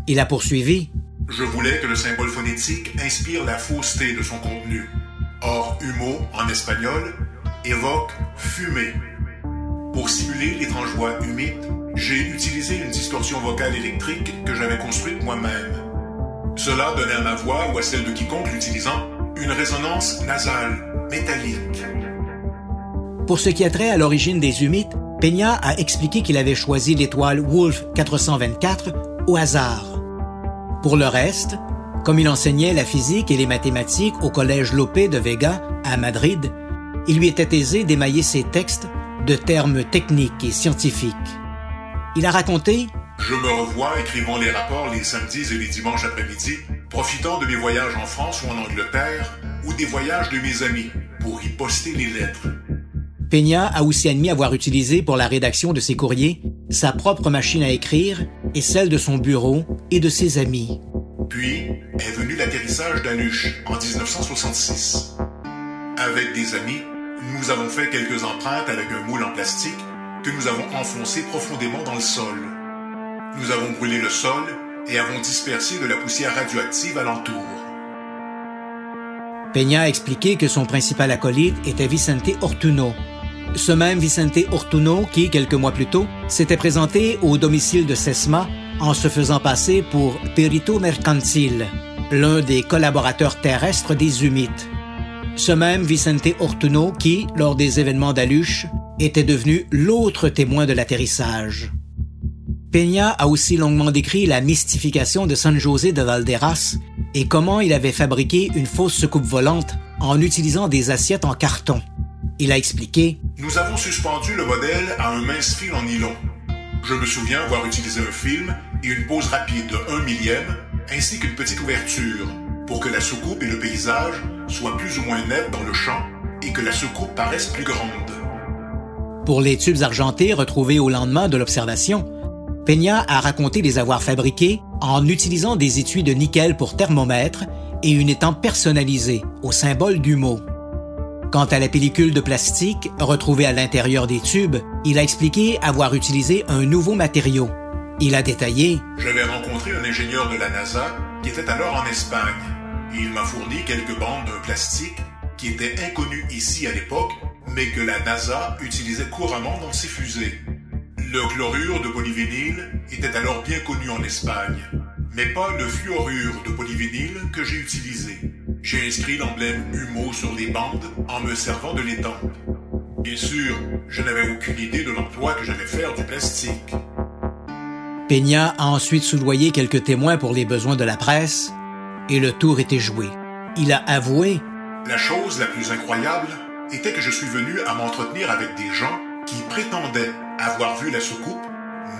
Il a poursuivi. Je voulais que le symbole phonétique inspire la fausseté de son contenu. Or, humo, en espagnol, évoque fumée. Pour simuler l'étrange voix humide, j'ai utilisé une distorsion vocale électrique que j'avais construite moi-même. Cela donnait à ma voix ou à celle de quiconque l'utilisant une résonance nasale, métallique. Pour ce qui a trait à l'origine des humides, Peña a expliqué qu'il avait choisi l'étoile Wolf 424 au hasard. Pour le reste, comme il enseignait la physique et les mathématiques au collège Lopé de Vega à Madrid, il lui était aisé d'émailler ses textes de termes techniques et scientifiques. Il a raconté Je me revois écrivant les rapports les samedis et les dimanches après-midi, profitant de mes voyages en France ou en Angleterre, ou des voyages de mes amis, pour y poster les lettres. Peña a aussi admis avoir utilisé pour la rédaction de ses courriers sa propre machine à écrire et celle de son bureau et de ses amis. Puis est venu l'atterrissage d'Anush en 1966. Avec des amis, nous avons fait quelques empreintes avec un moule en plastique que nous avons enfoncé profondément dans le sol. Nous avons brûlé le sol et avons dispersé de la poussière radioactive alentour. Peña a expliqué que son principal acolyte était Vicente Ortuno, ce même Vicente Ortuno qui, quelques mois plus tôt, s'était présenté au domicile de Sesma en se faisant passer pour Perito Mercantil, l'un des collaborateurs terrestres des Humites. Ce même Vicente Ortuno qui, lors des événements d'Aluche, était devenu l'autre témoin de l'atterrissage. Peña a aussi longuement décrit la mystification de San José de Valderas et comment il avait fabriqué une fausse soucoupe volante en utilisant des assiettes en carton. Il a expliqué Nous avons suspendu le modèle à un mince fil en nylon. Je me souviens avoir utilisé un film et une pose rapide de 1 millième, ainsi qu'une petite ouverture, pour que la soucoupe et le paysage soient plus ou moins nets dans le champ et que la soucoupe paraisse plus grande. Pour les tubes argentés retrouvés au lendemain de l'observation, Peña a raconté les avoir fabriqués en utilisant des étuis de nickel pour thermomètre et une étampe personnalisée au symbole du mot. Quant à la pellicule de plastique retrouvée à l'intérieur des tubes, il a expliqué avoir utilisé un nouveau matériau. Il a détaillé J'avais rencontré un ingénieur de la NASA qui était alors en Espagne. Il m'a fourni quelques bandes de plastique qui étaient inconnues ici à l'époque, mais que la NASA utilisait couramment dans ses fusées. Le chlorure de polyvinyle était alors bien connu en Espagne, mais pas le fluorure de polyvinyle que j'ai utilisé. J'ai inscrit l'emblème Humo sur les bandes en me servant de l'étampe. Bien sûr, je n'avais aucune idée de l'emploi que j'allais faire du plastique. Peña a ensuite soudoyé quelques témoins pour les besoins de la presse et le tour était joué. Il a avoué La chose la plus incroyable était que je suis venu à m'entretenir avec des gens qui prétendaient avoir vu la soucoupe,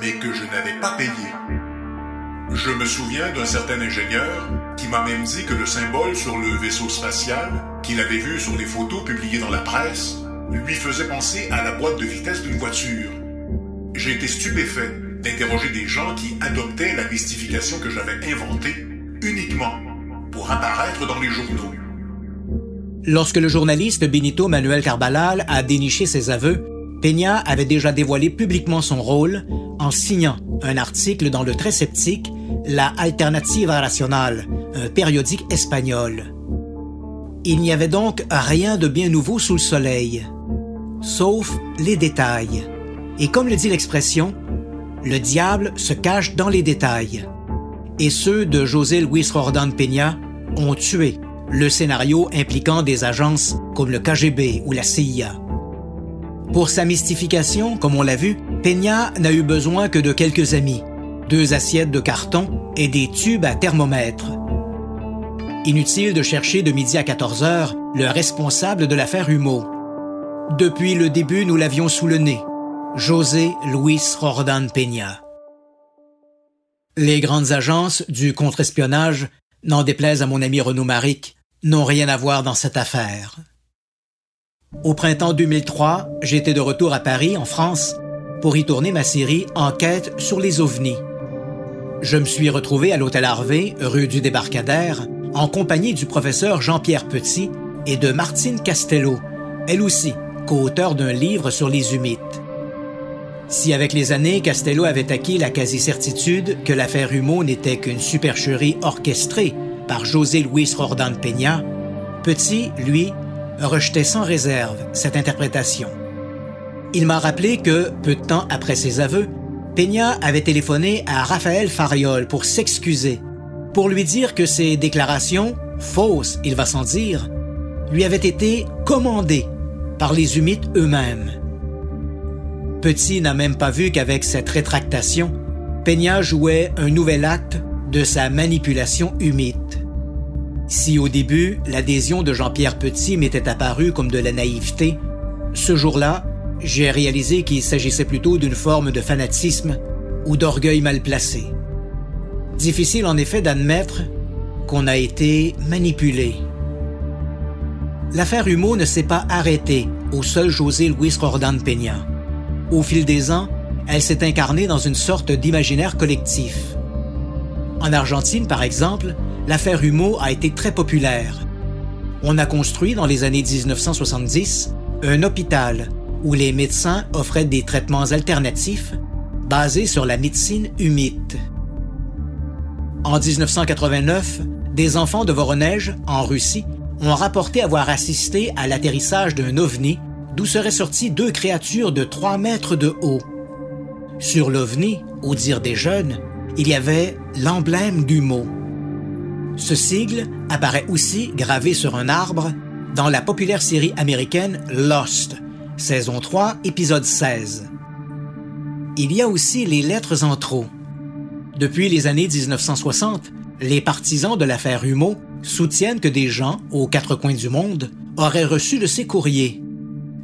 mais que je n'avais pas payé. Je me souviens d'un certain ingénieur qui m'a même dit que le symbole sur le vaisseau spatial, qu'il avait vu sur les photos publiées dans la presse, lui faisait penser à la boîte de vitesse d'une voiture. J'ai été stupéfait d'interroger des gens qui adoptaient la mystification que j'avais inventée uniquement pour apparaître dans les journaux. Lorsque le journaliste Benito Manuel Carbalal a déniché ses aveux, Peña avait déjà dévoilé publiquement son rôle en signant un article dans le très sceptique La Alternativa Racional, un périodique espagnol. Il n'y avait donc rien de bien nouveau sous le soleil, sauf les détails. Et comme le dit l'expression, le diable se cache dans les détails. Et ceux de José Luis Rordan Peña ont tué le scénario impliquant des agences comme le KGB ou la CIA. Pour sa mystification, comme on l'a vu, Peña n'a eu besoin que de quelques amis, deux assiettes de carton et des tubes à thermomètre. Inutile de chercher de midi à 14 heures le responsable de l'affaire Humo. Depuis le début, nous l'avions sous le nez. José Luis Rordan Peña. Les grandes agences du contre-espionnage, n'en déplaise à mon ami Renaud Maric, n'ont rien à voir dans cette affaire. Au printemps 2003, j'étais de retour à Paris, en France, pour y tourner ma série Enquête sur les ovnis. Je me suis retrouvé à l'hôtel Harvey, rue du Débarcadère, en compagnie du professeur Jean-Pierre Petit et de Martine Castello, elle aussi co-auteur d'un livre sur les humites. Si avec les années, Castello avait acquis la quasi-certitude que l'affaire Humeau n'était qu'une supercherie orchestrée par José Luis Rordan Peña, Petit, lui, rejetait sans réserve cette interprétation. Il m'a rappelé que, peu de temps après ses aveux, Peña avait téléphoné à Raphaël Fariol pour s'excuser, pour lui dire que ses déclarations, fausses, il va sans dire, lui avaient été commandées par les humites eux-mêmes. Petit n'a même pas vu qu'avec cette rétractation, Peña jouait un nouvel acte de sa manipulation humite. Si au début, l'adhésion de Jean-Pierre Petit m'était apparue comme de la naïveté, ce jour-là, j'ai réalisé qu'il s'agissait plutôt d'une forme de fanatisme ou d'orgueil mal placé. Difficile en effet d'admettre qu'on a été manipulé. L'affaire Humeau ne s'est pas arrêtée au seul José Luis Rordan Peña. Au fil des ans, elle s'est incarnée dans une sorte d'imaginaire collectif. En Argentine, par exemple, l'affaire Humeau a été très populaire. On a construit dans les années 1970 un hôpital où les médecins offraient des traitements alternatifs basés sur la médecine humide. En 1989, des enfants de Voronezh, en Russie, ont rapporté avoir assisté à l'atterrissage d'un ovni d'où seraient sorties deux créatures de 3 mètres de haut. Sur l'ovni, au dire des jeunes, il y avait l'emblème du mot. Ce sigle apparaît aussi gravé sur un arbre dans la populaire série américaine Lost, saison 3, épisode 16. Il y a aussi les lettres en trop. Depuis les années 1960, les partisans de l'affaire Humeau soutiennent que des gens, aux quatre coins du monde, auraient reçu de ces courriers.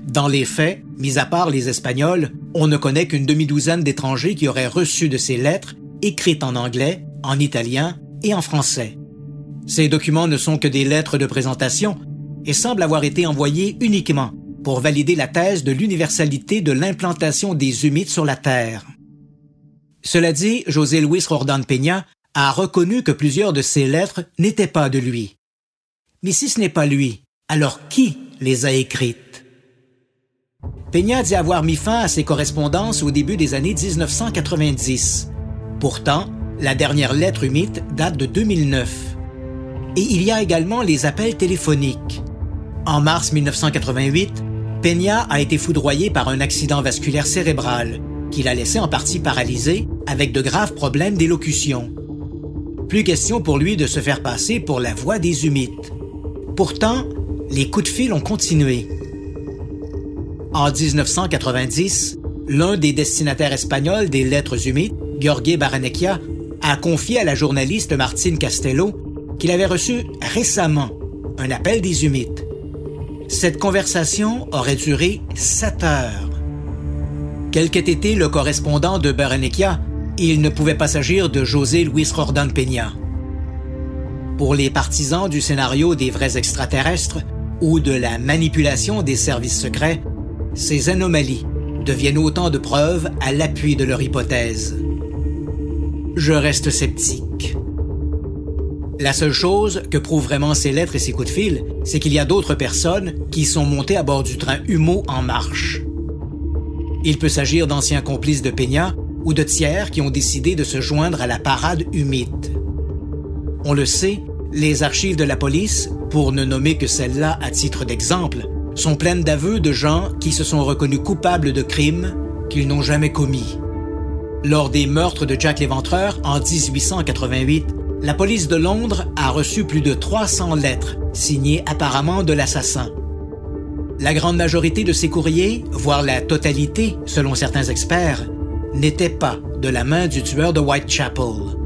Dans les faits, mis à part les Espagnols, on ne connaît qu'une demi-douzaine d'étrangers qui auraient reçu de ces lettres, écrites en anglais, en italien et en français. Ces documents ne sont que des lettres de présentation et semblent avoir été envoyés uniquement pour valider la thèse de l'universalité de l'implantation des humides sur la Terre. Cela dit, José Luis Rordan Peña a reconnu que plusieurs de ces lettres n'étaient pas de lui. Mais si ce n'est pas lui, alors qui les a écrites? Peña dit avoir mis fin à ses correspondances au début des années 1990. Pourtant, la dernière lettre humide date de 2009. Et il y a également les appels téléphoniques. En mars 1988, Peña a été foudroyé par un accident vasculaire cérébral qui l'a laissé en partie paralysé avec de graves problèmes d'élocution. Plus question pour lui de se faire passer pour la voix des humites. Pourtant, les coups de fil ont continué. En 1990, l'un des destinataires espagnols des lettres humides, Jorge Baranecchia, a confié à la journaliste Martine Castello qu'il avait reçu récemment un appel des humites. Cette conversation aurait duré sept heures. Quel qu'ait été le correspondant de Baranecchia, il ne pouvait pas s'agir de José Luis Rordan Peña. Pour les partisans du scénario des vrais extraterrestres ou de la manipulation des services secrets, ces anomalies deviennent autant de preuves à l'appui de leur hypothèse. Je reste sceptique. La seule chose que prouvent vraiment ces lettres et ces coups de fil, c'est qu'il y a d'autres personnes qui sont montées à bord du train Humo en marche. Il peut s'agir d'anciens complices de Peña ou de tiers qui ont décidé de se joindre à la parade humide. On le sait, les archives de la police, pour ne nommer que celle-là à titre d'exemple, sont pleines d'aveux de gens qui se sont reconnus coupables de crimes qu'ils n'ont jamais commis. Lors des meurtres de Jack l'Éventreur en 1888, la police de Londres a reçu plus de 300 lettres signées apparemment de l'assassin. La grande majorité de ces courriers, voire la totalité selon certains experts, n'étaient pas de la main du tueur de Whitechapel.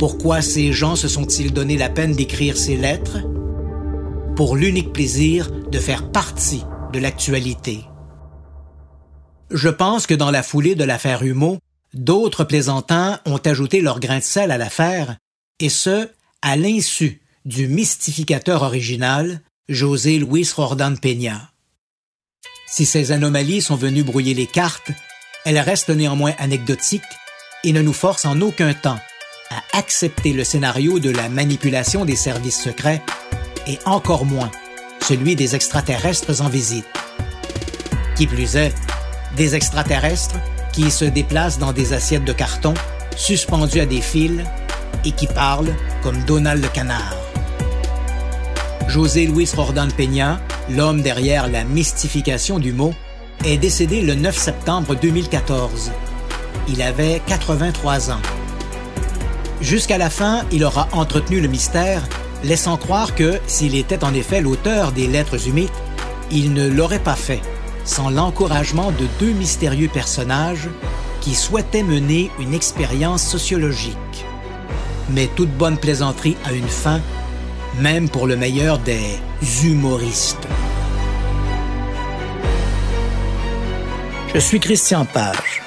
Pourquoi ces gens se sont-ils donné la peine d'écrire ces lettres? Pour l'unique plaisir de faire partie de l'actualité. Je pense que dans la foulée de l'affaire Humeau, D'autres plaisantins ont ajouté leur grain de sel à l'affaire, et ce, à l'insu du mystificateur original, José Luis Rordan Peña. Si ces anomalies sont venues brouiller les cartes, elles restent néanmoins anecdotiques et ne nous forcent en aucun temps à accepter le scénario de la manipulation des services secrets et encore moins celui des extraterrestres en visite. Qui plus est, des extraterrestres qui se déplacent dans des assiettes de carton suspendues à des fils et qui parlent comme Donald le Canard. José Luis Rordan Peña, l'homme derrière la mystification du mot, est décédé le 9 septembre 2014. Il avait 83 ans. Jusqu'à la fin, il aura entretenu le mystère, laissant croire que, s'il était en effet l'auteur des lettres humides, il ne l'aurait pas fait sans l'encouragement de deux mystérieux personnages qui souhaitaient mener une expérience sociologique. Mais toute bonne plaisanterie a une fin, même pour le meilleur des humoristes. Je suis Christian Page.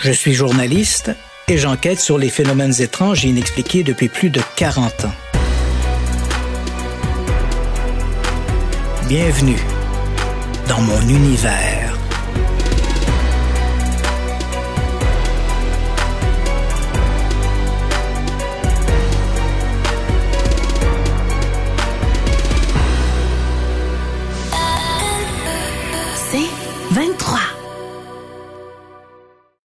Je suis journaliste et j'enquête sur les phénomènes étranges et inexpliqués depuis plus de 40 ans. Bienvenue dans mon univers.